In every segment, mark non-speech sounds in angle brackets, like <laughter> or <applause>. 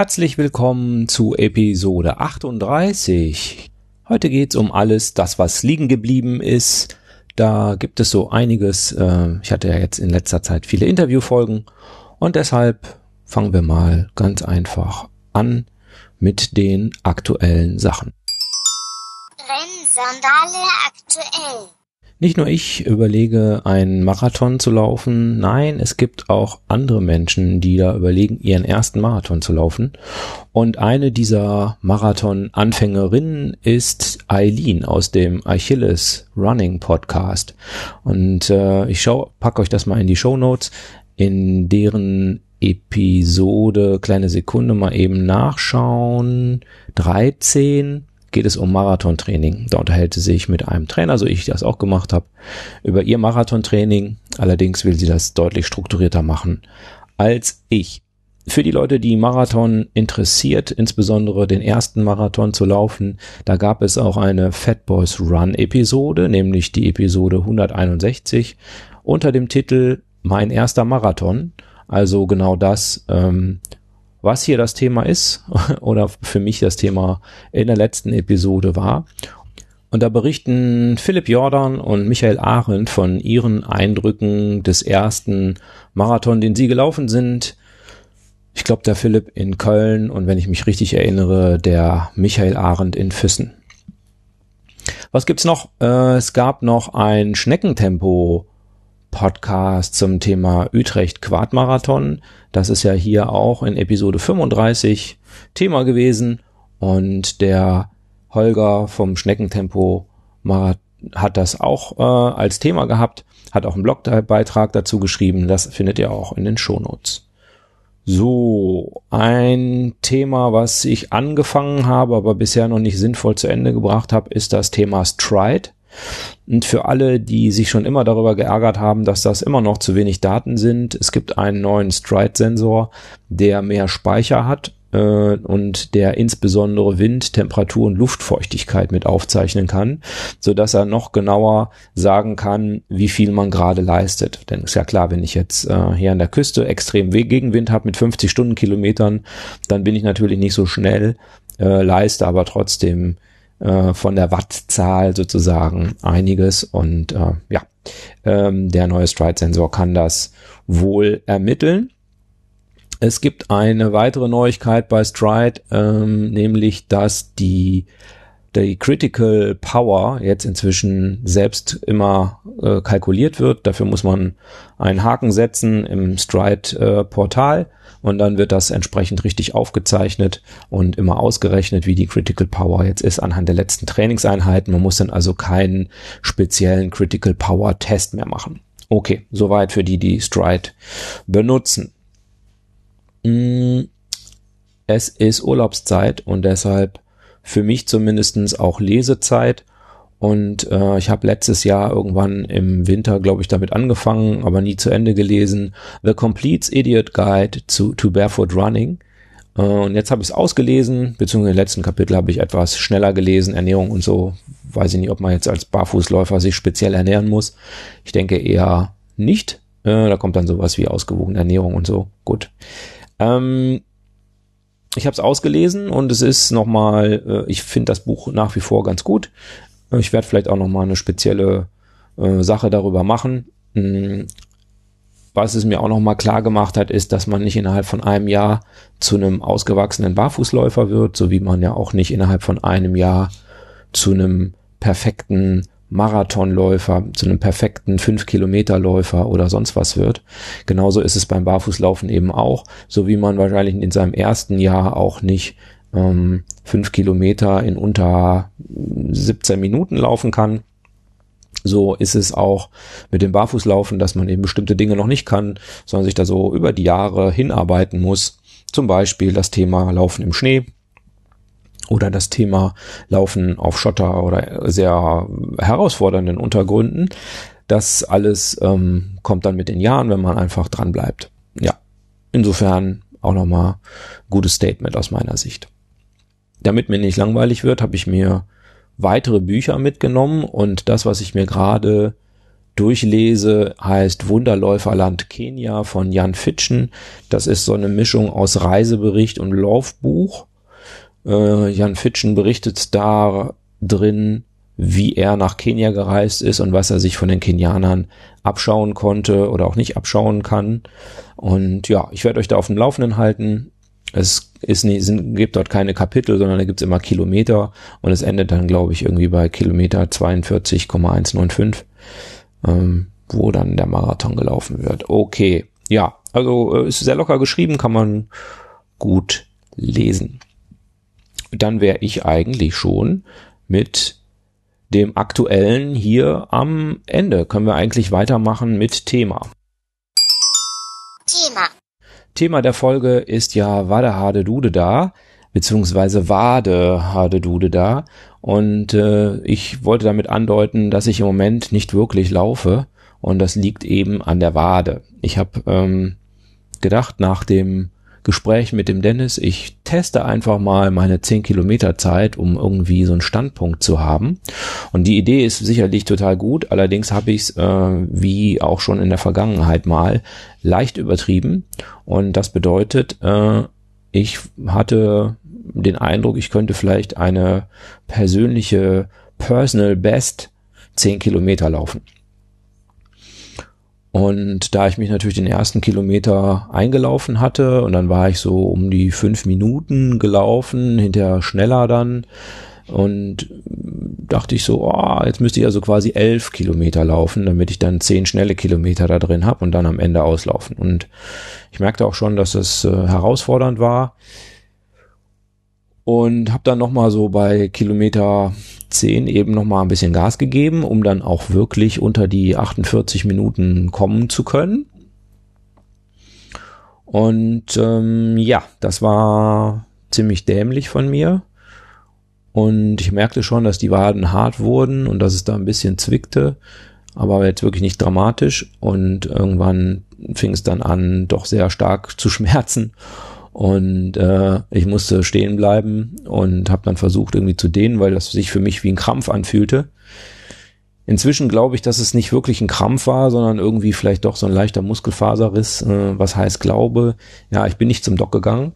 Herzlich willkommen zu Episode 38. Heute geht's um alles, das was liegen geblieben ist. Da gibt es so einiges. Äh, ich hatte ja jetzt in letzter Zeit viele Interviewfolgen und deshalb fangen wir mal ganz einfach an mit den aktuellen Sachen. Rennsandale aktuell. Nicht nur ich überlege, einen Marathon zu laufen, nein, es gibt auch andere Menschen, die da überlegen, ihren ersten Marathon zu laufen. Und eine dieser Marathon-Anfängerinnen ist Eileen aus dem Achilles Running Podcast. Und äh, ich schau, pack euch das mal in die Show Notes, in deren Episode, kleine Sekunde mal eben nachschauen, 13 geht es um Marathontraining. Da unterhält sie sich mit einem Trainer, so ich das auch gemacht habe, über ihr Marathontraining. Allerdings will sie das deutlich strukturierter machen als ich. Für die Leute, die Marathon interessiert, insbesondere den ersten Marathon zu laufen, da gab es auch eine Fat Boys Run Episode, nämlich die Episode 161 unter dem Titel Mein erster Marathon. Also genau das, ähm, was hier das Thema ist <laughs> oder für mich das Thema in der letzten Episode war. Und da berichten Philipp Jordan und Michael Arendt von ihren Eindrücken des ersten Marathon, den sie gelaufen sind. Ich glaube, der Philipp in Köln und wenn ich mich richtig erinnere, der Michael Arendt in Füssen. Was gibt's noch? Äh, es gab noch ein Schneckentempo Podcast zum Thema Utrecht Quadmarathon. Das ist ja hier auch in Episode 35 Thema gewesen und der Holger vom Schneckentempo hat das auch äh, als Thema gehabt, hat auch einen Blogbeitrag dazu geschrieben, das findet ihr auch in den Shownotes. So, ein Thema, was ich angefangen habe, aber bisher noch nicht sinnvoll zu Ende gebracht habe, ist das Thema Stride. Und für alle, die sich schon immer darüber geärgert haben, dass das immer noch zu wenig Daten sind, es gibt einen neuen Stride-Sensor, der mehr Speicher hat äh, und der insbesondere Wind, Temperatur und Luftfeuchtigkeit mit aufzeichnen kann, so dass er noch genauer sagen kann, wie viel man gerade leistet. Denn ist ja klar, wenn ich jetzt äh, hier an der Küste extrem Gegenwind habe mit 50 Stundenkilometern, dann bin ich natürlich nicht so schnell, äh, leiste aber trotzdem äh, von der Wattzahl sozusagen einiges und äh, ja, ähm, der neue Stride-Sensor kann das wohl ermitteln. Es gibt eine weitere Neuigkeit bei Stride, ähm, nämlich dass die die Critical Power jetzt inzwischen selbst immer äh, kalkuliert wird. Dafür muss man einen Haken setzen im Stride-Portal. Äh, und dann wird das entsprechend richtig aufgezeichnet und immer ausgerechnet, wie die Critical Power jetzt ist anhand der letzten Trainingseinheiten. Man muss dann also keinen speziellen Critical Power Test mehr machen. Okay, soweit für die, die Stride benutzen. Mm, es ist Urlaubszeit und deshalb für mich zumindestens auch Lesezeit und äh, ich habe letztes Jahr irgendwann im Winter, glaube ich, damit angefangen, aber nie zu Ende gelesen. The Complete Idiot Guide to, to Barefoot Running. Äh, und jetzt habe ich es ausgelesen, beziehungsweise im letzten Kapitel habe ich etwas schneller gelesen, Ernährung und so. Weiß ich nicht, ob man jetzt als Barfußläufer sich speziell ernähren muss. Ich denke eher nicht. Äh, da kommt dann sowas wie ausgewogene Ernährung und so. Gut. Ähm, ich habe es ausgelesen und es ist nochmal, äh, ich finde das Buch nach wie vor ganz gut. Ich werde vielleicht auch noch mal eine spezielle äh, Sache darüber machen. Hm, was es mir auch noch mal klar gemacht hat, ist, dass man nicht innerhalb von einem Jahr zu einem ausgewachsenen Barfußläufer wird, so wie man ja auch nicht innerhalb von einem Jahr zu einem perfekten Marathonläufer, zu einem perfekten 5-Kilometer-Läufer oder sonst was wird. Genauso ist es beim Barfußlaufen eben auch, so wie man wahrscheinlich in seinem ersten Jahr auch nicht ähm, fünf Kilometer in unter 17 Minuten laufen kann. So ist es auch mit dem Barfußlaufen, dass man eben bestimmte Dinge noch nicht kann, sondern sich da so über die Jahre hinarbeiten muss. Zum Beispiel das Thema Laufen im Schnee oder das Thema Laufen auf Schotter oder sehr herausfordernden Untergründen. Das alles ähm, kommt dann mit den Jahren, wenn man einfach dran bleibt. Ja, insofern auch nochmal gutes Statement aus meiner Sicht damit mir nicht langweilig wird, habe ich mir weitere Bücher mitgenommen und das, was ich mir gerade durchlese, heißt Wunderläuferland Kenia von Jan Fitschen. Das ist so eine Mischung aus Reisebericht und Laufbuch. Äh, Jan Fitschen berichtet da drin, wie er nach Kenia gereist ist und was er sich von den Kenianern abschauen konnte oder auch nicht abschauen kann. Und ja, ich werde euch da auf dem Laufenden halten. Es ist nie, sind, gibt dort keine Kapitel, sondern da gibt's immer Kilometer und es endet dann, glaube ich, irgendwie bei Kilometer 42,195, ähm, wo dann der Marathon gelaufen wird. Okay, ja, also äh, ist sehr locker geschrieben, kann man gut lesen. Dann wäre ich eigentlich schon mit dem aktuellen hier am Ende. Können wir eigentlich weitermachen mit Thema. Thema. Thema der Folge ist ja Wade Hade Dude da, beziehungsweise Wade Hade Dude da. Und äh, ich wollte damit andeuten, dass ich im Moment nicht wirklich laufe. Und das liegt eben an der Wade. Ich habe ähm, gedacht, nach dem Gespräch mit dem Dennis, ich teste einfach mal meine 10 Kilometer Zeit, um irgendwie so einen Standpunkt zu haben. Und die Idee ist sicherlich total gut, allerdings habe ich es, äh, wie auch schon in der Vergangenheit mal, leicht übertrieben. Und das bedeutet, äh, ich hatte den Eindruck, ich könnte vielleicht eine persönliche Personal Best 10 Kilometer laufen. Und da ich mich natürlich den ersten Kilometer eingelaufen hatte und dann war ich so um die fünf Minuten gelaufen, hinterher schneller dann und dachte ich so, oh, jetzt müsste ich also quasi elf Kilometer laufen, damit ich dann zehn schnelle Kilometer da drin habe und dann am Ende auslaufen. Und ich merkte auch schon, dass es äh, herausfordernd war und habe dann noch mal so bei Kilometer 10 eben noch mal ein bisschen Gas gegeben, um dann auch wirklich unter die 48 Minuten kommen zu können. Und ähm, ja, das war ziemlich dämlich von mir. Und ich merkte schon, dass die Waden hart wurden und dass es da ein bisschen zwickte, aber jetzt wirklich nicht dramatisch. Und irgendwann fing es dann an, doch sehr stark zu <laughs> schmerzen. Und äh, ich musste stehen bleiben und habe dann versucht irgendwie zu dehnen, weil das sich für mich wie ein Krampf anfühlte. Inzwischen glaube ich, dass es nicht wirklich ein Krampf war, sondern irgendwie vielleicht doch so ein leichter Muskelfaserriss. Äh, was heißt Glaube? Ja, ich bin nicht zum Doc gegangen.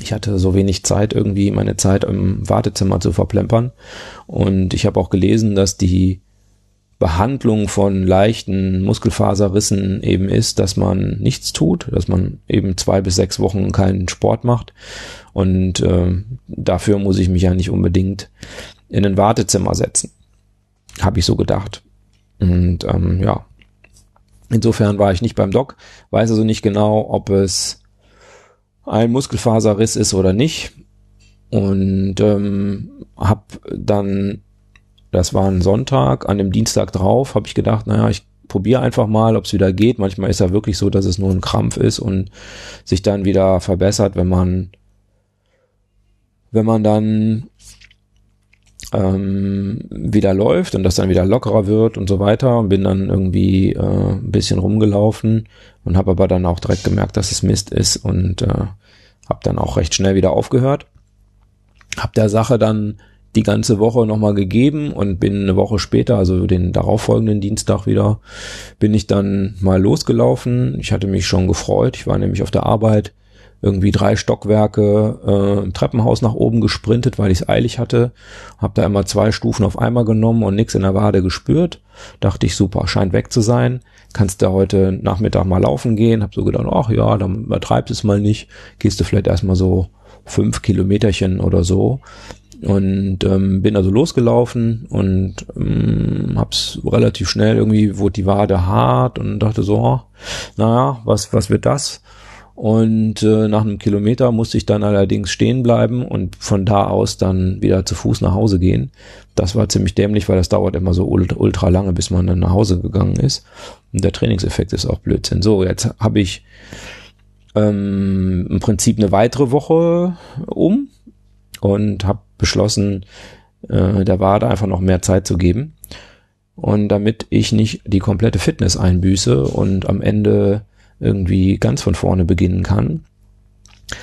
Ich hatte so wenig Zeit, irgendwie meine Zeit im Wartezimmer zu verplempern. Und ich habe auch gelesen, dass die Behandlung von leichten Muskelfaserrissen eben ist, dass man nichts tut, dass man eben zwei bis sechs Wochen keinen Sport macht. Und äh, dafür muss ich mich ja nicht unbedingt in ein Wartezimmer setzen. Habe ich so gedacht. Und ähm, ja, insofern war ich nicht beim Doc, weiß also nicht genau, ob es ein Muskelfaserriss ist oder nicht. Und ähm, habe dann das war ein Sonntag, an dem Dienstag drauf habe ich gedacht, naja, ich probiere einfach mal, ob es wieder geht. Manchmal ist ja wirklich so, dass es nur ein Krampf ist und sich dann wieder verbessert, wenn man, wenn man dann ähm, wieder läuft und das dann wieder lockerer wird und so weiter und bin dann irgendwie äh, ein bisschen rumgelaufen und habe aber dann auch direkt gemerkt, dass es Mist ist und äh, habe dann auch recht schnell wieder aufgehört. Hab der Sache dann die ganze Woche nochmal gegeben und bin eine Woche später, also den darauffolgenden Dienstag wieder, bin ich dann mal losgelaufen. Ich hatte mich schon gefreut. Ich war nämlich auf der Arbeit irgendwie drei Stockwerke äh, im Treppenhaus nach oben gesprintet, weil ich es eilig hatte. Hab da immer zwei Stufen auf einmal genommen und nichts in der Wade gespürt. Dachte ich, super, scheint weg zu sein. Kannst du heute Nachmittag mal laufen gehen? Hab so gedacht, ach ja, dann übertreibst es mal nicht. Gehst du vielleicht erstmal so fünf Kilometerchen oder so. Und ähm, bin also losgelaufen und ähm, hab's relativ schnell irgendwie, wurde die Wade hart und dachte so, oh, naja, was, was wird das? Und äh, nach einem Kilometer musste ich dann allerdings stehen bleiben und von da aus dann wieder zu Fuß nach Hause gehen. Das war ziemlich dämlich, weil das dauert immer so ultra, lange, bis man dann nach Hause gegangen ist. Und der Trainingseffekt ist auch Blödsinn. So, jetzt habe ich ähm, im Prinzip eine weitere Woche um und habe beschlossen, äh, der Wade einfach noch mehr Zeit zu geben. Und damit ich nicht die komplette Fitness einbüße und am Ende irgendwie ganz von vorne beginnen kann,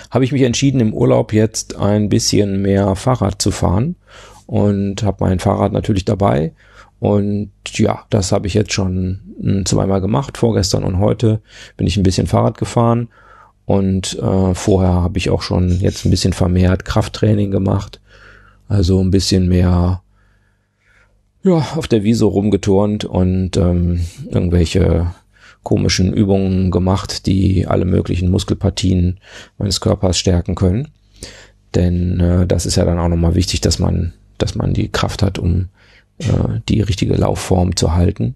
habe ich mich entschieden, im Urlaub jetzt ein bisschen mehr Fahrrad zu fahren und habe mein Fahrrad natürlich dabei. Und ja, das habe ich jetzt schon hm, zweimal gemacht, vorgestern und heute bin ich ein bisschen Fahrrad gefahren. Und äh, vorher habe ich auch schon jetzt ein bisschen vermehrt Krafttraining gemacht, also ein bisschen mehr ja, auf der Wiese rumgeturnt und ähm, irgendwelche komischen Übungen gemacht, die alle möglichen Muskelpartien meines Körpers stärken können. Denn äh, das ist ja dann auch nochmal wichtig, dass man, dass man die Kraft hat, um äh, die richtige Laufform zu halten.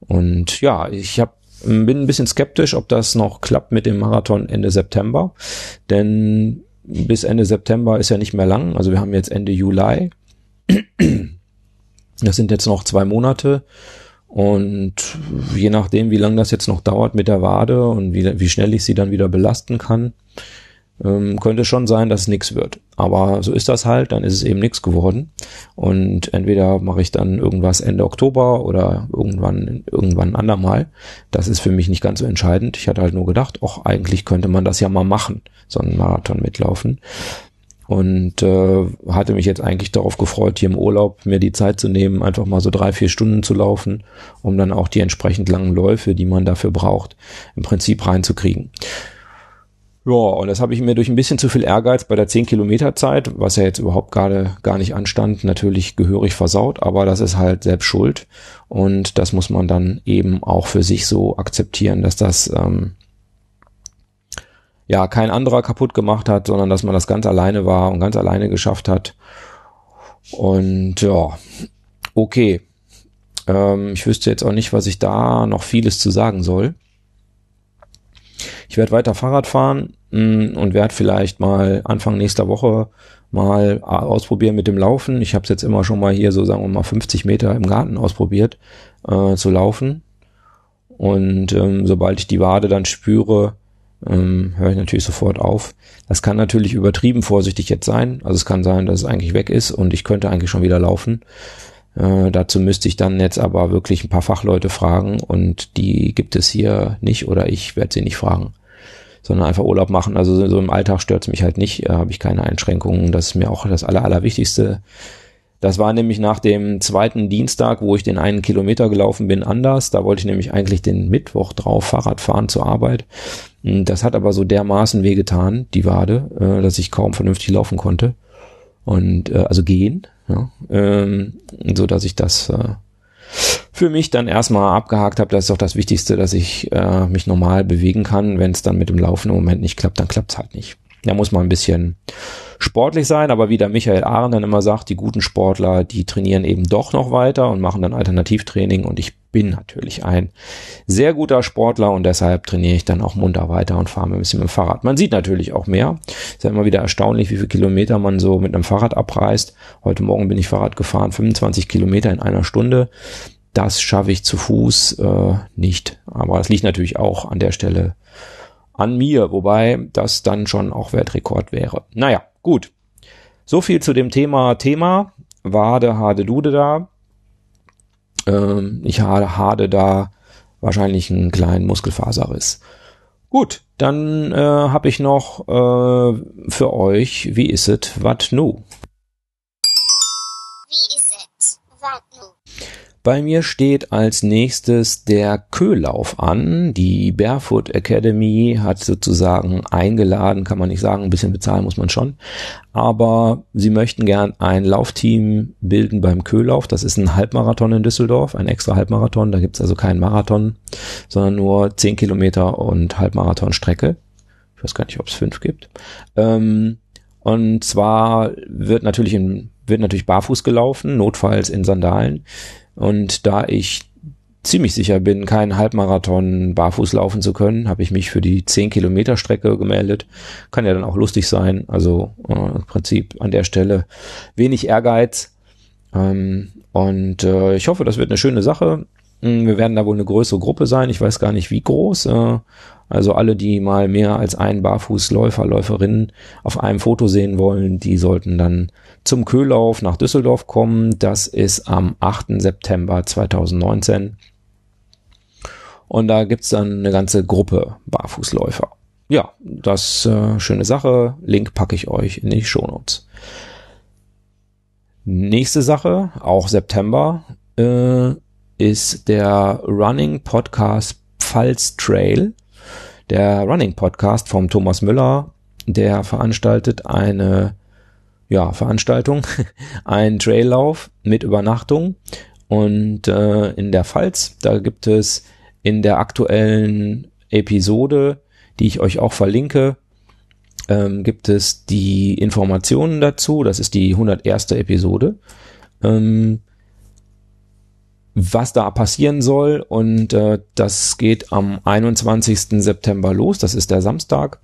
Und ja, ich hab, bin ein bisschen skeptisch, ob das noch klappt mit dem Marathon Ende September. Denn bis Ende September ist ja nicht mehr lang. Also wir haben jetzt Ende Juli. Das sind jetzt noch zwei Monate. Und je nachdem, wie lange das jetzt noch dauert mit der Wade und wie, wie schnell ich sie dann wieder belasten kann, ähm, könnte schon sein, dass es nichts wird. Aber so ist das halt, dann ist es eben nichts geworden. Und entweder mache ich dann irgendwas Ende Oktober oder irgendwann, irgendwann andermal. Das ist für mich nicht ganz so entscheidend. Ich hatte halt nur gedacht, ach, eigentlich könnte man das ja mal machen, so einen Marathon mitlaufen und äh, hatte mich jetzt eigentlich darauf gefreut, hier im Urlaub mir die Zeit zu nehmen, einfach mal so drei, vier Stunden zu laufen, um dann auch die entsprechend langen Läufe, die man dafür braucht, im Prinzip reinzukriegen. Ja, und das habe ich mir durch ein bisschen zu viel Ehrgeiz bei der 10 Kilometer Zeit, was ja jetzt überhaupt gerade gar nicht anstand, natürlich gehörig versaut, aber das ist halt selbst schuld und das muss man dann eben auch für sich so akzeptieren, dass das ähm, ja kein anderer kaputt gemacht hat, sondern dass man das ganz alleine war und ganz alleine geschafft hat. Und ja, okay. Ähm, ich wüsste jetzt auch nicht, was ich da noch vieles zu sagen soll. Ich werde weiter Fahrrad fahren mh, mm, und werde vielleicht mal Anfang nächster Woche mal ausprobieren mit dem Laufen. Ich habe es jetzt immer schon mal hier so sagen wir mal 50 Meter im Garten ausprobiert äh, zu laufen. Und ähm, sobald ich die Wade dann spüre, ähm, höre ich natürlich sofort auf. Das kann natürlich übertrieben vorsichtig jetzt sein. Also es kann sein, dass es eigentlich weg ist und ich könnte eigentlich schon wieder laufen. Äh, dazu müsste ich dann jetzt aber wirklich ein paar Fachleute fragen und die gibt es hier nicht oder ich werde sie nicht fragen, sondern einfach Urlaub machen. Also so im Alltag stört es mich halt nicht, äh, habe ich keine Einschränkungen. Das ist mir auch das Aller, Allerwichtigste. Das war nämlich nach dem zweiten Dienstag, wo ich den einen Kilometer gelaufen bin, anders. Da wollte ich nämlich eigentlich den Mittwoch drauf Fahrrad fahren zur Arbeit. Hm, das hat aber so dermaßen wehgetan, die Wade, äh, dass ich kaum vernünftig laufen konnte. Und äh, also gehen, ja, ähm, so dass ich das äh, für mich dann erstmal abgehakt habe. Das ist auch das Wichtigste, dass ich mich normal bewegen kann. Wenn es dann mit dem Laufen im Moment nicht klappt, dann klappt es halt nicht. Da muss man ein bisschen sportlich sein, aber wie der Michael Ahren dann immer sagt, die guten Sportler, die trainieren eben doch noch weiter und machen dann Alternativtraining und ich bin natürlich ein sehr guter Sportler und deshalb trainiere ich dann auch munter weiter und fahre ein bisschen mit dem Fahrrad. Man sieht natürlich auch mehr. Ist ja immer wieder erstaunlich, wie viele Kilometer man so mit einem Fahrrad abreißt. Heute Morgen bin ich Fahrrad gefahren, 25 Kilometer in einer Stunde. Das schaffe ich zu Fuß äh, nicht. Aber es liegt natürlich auch an der Stelle an mir, wobei das dann schon auch Weltrekord wäre. Naja, gut. So viel zu dem Thema Thema. Wade, Hade, Dude da. Ähm, ich hade da wahrscheinlich einen kleinen Muskelfaserriss. Gut, dann äh, habe ich noch äh, für euch, wie ist es, wat nu? Wie ist es, wat nu? Bei mir steht als nächstes der Köhlauf an. Die Barefoot Academy hat sozusagen eingeladen, kann man nicht sagen, ein bisschen bezahlen muss man schon. Aber sie möchten gern ein Laufteam bilden beim Köhlauf. Das ist ein Halbmarathon in Düsseldorf, ein extra Halbmarathon. Da gibt's also keinen Marathon, sondern nur 10 Kilometer und Halbmarathon-Strecke. Ich weiß gar nicht, ob es fünf gibt. Ähm, und zwar wird natürlich in, wird natürlich barfuß gelaufen, notfalls in Sandalen. Und da ich ziemlich sicher bin, keinen Halbmarathon barfuß laufen zu können, habe ich mich für die 10 Kilometer Strecke gemeldet. Kann ja dann auch lustig sein. Also äh, im Prinzip an der Stelle wenig Ehrgeiz. Ähm, und äh, ich hoffe, das wird eine schöne Sache. Hm, wir werden da wohl eine größere Gruppe sein. Ich weiß gar nicht, wie groß. Äh, also alle, die mal mehr als einen Barfußläufer, Läuferinnen auf einem Foto sehen wollen, die sollten dann zum Köhlauf nach Düsseldorf kommen. Das ist am 8. September 2019. Und da gibt's dann eine ganze Gruppe Barfußläufer. Ja, das äh, schöne Sache. Link packe ich euch in die Shownotes. Nächste Sache, auch September, äh, ist der Running Podcast Pfalz Trail. Der Running Podcast vom Thomas Müller, der veranstaltet eine ja, Veranstaltung, <laughs> ein Traillauf mit Übernachtung. Und äh, in der Pfalz, da gibt es in der aktuellen Episode, die ich euch auch verlinke, ähm, gibt es die Informationen dazu. Das ist die 101. Episode. Ähm, was da passieren soll und äh, das geht am 21. September los, das ist der Samstag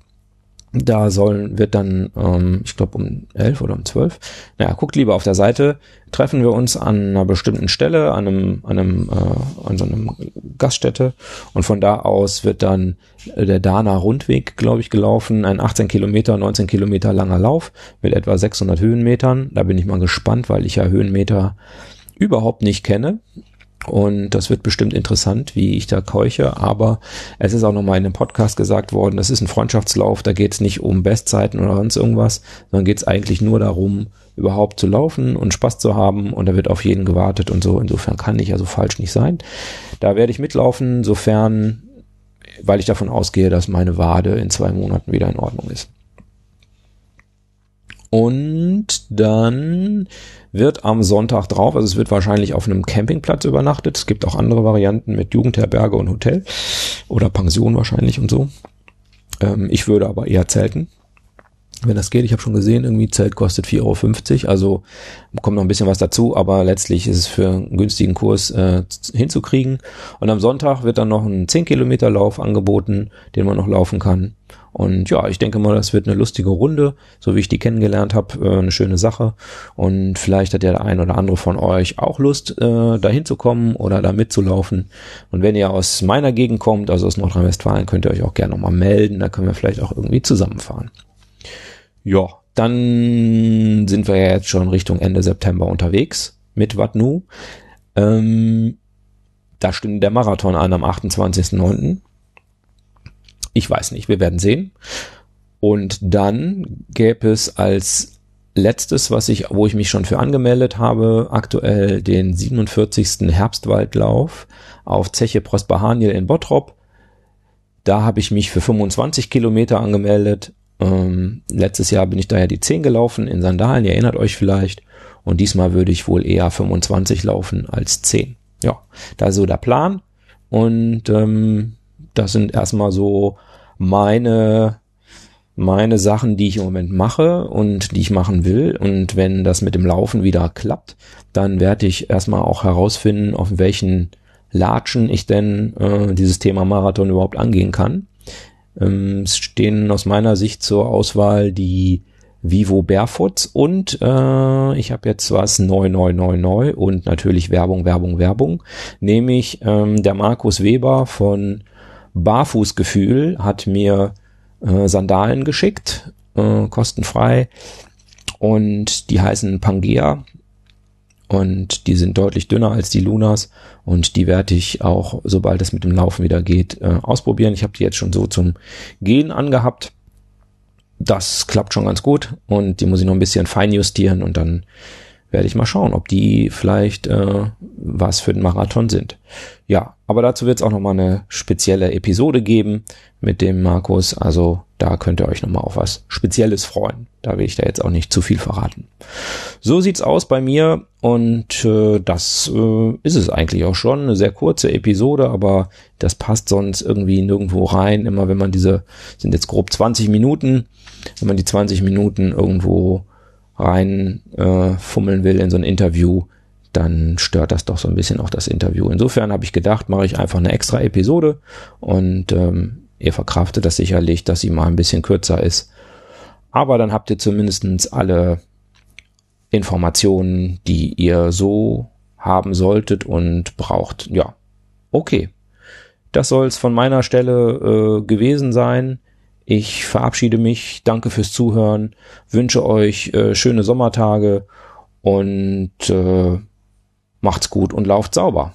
da sollen, wird dann, ähm, ich glaube um elf oder um zwölf, naja, guckt lieber auf der Seite, treffen wir uns an einer bestimmten Stelle, an einem, an einem, äh, an so einem Gaststätte und von da aus wird dann der Dana Rundweg, glaube ich, gelaufen, ein 18 Kilometer, 19 Kilometer langer Lauf mit etwa 600 Höhenmetern. Da bin ich mal gespannt, weil ich ja Höhenmeter überhaupt nicht kenne. Und das wird bestimmt interessant, wie ich da keuche. Aber es ist auch nochmal in dem Podcast gesagt worden, das ist ein Freundschaftslauf, da geht es nicht um Bestzeiten oder sonst irgendwas, sondern geht es eigentlich nur darum, überhaupt zu laufen und Spaß zu haben. Und da wird auf jeden gewartet und so. Insofern kann ich also falsch nicht sein. Da werde ich mitlaufen, sofern, weil ich davon ausgehe, dass meine Wade in zwei Monaten wieder in Ordnung ist. Und dann wird am Sonntag drauf, also es wird wahrscheinlich auf einem Campingplatz übernachtet. Es gibt auch andere Varianten mit Jugendherberge und Hotel oder Pension wahrscheinlich und so. Ähm, ich würde aber eher zelten, wenn das geht. Ich habe schon gesehen, irgendwie Zelt kostet 4,50 Euro, also kommt noch ein bisschen was dazu, aber letztlich ist es für einen günstigen Kurs äh, hinzukriegen. Und am Sonntag wird dann noch ein 10 Kilometer Lauf angeboten, den man noch laufen kann. Und ja, ich denke mal, das wird eine lustige Runde, so wie ich die kennengelernt habe, äh, eine schöne Sache. Und vielleicht hat ja der ein oder andere von euch auch Lust, äh, da hinzukommen oder da mitzulaufen. Und wenn ihr aus meiner Gegend kommt, also aus Nordrhein-Westfalen, könnt ihr euch auch gerne nochmal melden. Da können wir vielleicht auch irgendwie zusammenfahren. Ja, dann sind wir ja jetzt schon Richtung Ende September unterwegs mit Watnu. Ähm, da stimmt der Marathon an am 28.09. Ich weiß nicht, wir werden sehen. Und dann gäbe es als letztes, was ich, wo ich mich schon für angemeldet habe, aktuell den 47. Herbstwaldlauf auf Zeche Prosperhaniel in Bottrop. Da habe ich mich für 25 Kilometer angemeldet. Ähm, letztes Jahr bin ich daher die 10 gelaufen in Sandalen, ihr erinnert euch vielleicht. Und diesmal würde ich wohl eher 25 laufen als 10. Ja, da ist so der Plan. Und ähm, das sind erstmal so meine meine Sachen, die ich im Moment mache und die ich machen will. Und wenn das mit dem Laufen wieder klappt, dann werde ich erstmal auch herausfinden, auf welchen Latschen ich denn äh, dieses Thema Marathon überhaupt angehen kann. Ähm, es stehen aus meiner Sicht zur Auswahl die Vivo Barefoots und äh, ich habe jetzt was neu, neu, neu, neu und natürlich Werbung, Werbung, Werbung, nämlich ähm, der Markus Weber von Barfußgefühl hat mir äh, Sandalen geschickt, äh, kostenfrei. Und die heißen Pangea. Und die sind deutlich dünner als die Lunas. Und die werde ich auch, sobald es mit dem Laufen wieder geht, äh, ausprobieren. Ich habe die jetzt schon so zum Gehen angehabt. Das klappt schon ganz gut. Und die muss ich noch ein bisschen fein justieren und dann werde ich mal schauen, ob die vielleicht äh, was für den Marathon sind. Ja, aber dazu wird es auch nochmal eine spezielle Episode geben mit dem Markus. Also da könnt ihr euch nochmal auf was Spezielles freuen. Da will ich da jetzt auch nicht zu viel verraten. So sieht's aus bei mir und äh, das äh, ist es eigentlich auch schon. Eine sehr kurze Episode, aber das passt sonst irgendwie nirgendwo rein. Immer wenn man diese, sind jetzt grob 20 Minuten, wenn man die 20 Minuten irgendwo rein äh, fummeln will in so ein Interview, dann stört das doch so ein bisschen auch das Interview. Insofern habe ich gedacht, mache ich einfach eine extra Episode und ähm, ihr verkraftet das sicherlich, dass sie mal ein bisschen kürzer ist. Aber dann habt ihr zumindestens alle Informationen, die ihr so haben solltet und braucht. Ja, okay. Das soll es von meiner Stelle äh, gewesen sein. Ich verabschiede mich, danke fürs Zuhören, wünsche euch äh, schöne Sommertage und äh, macht's gut und lauft sauber.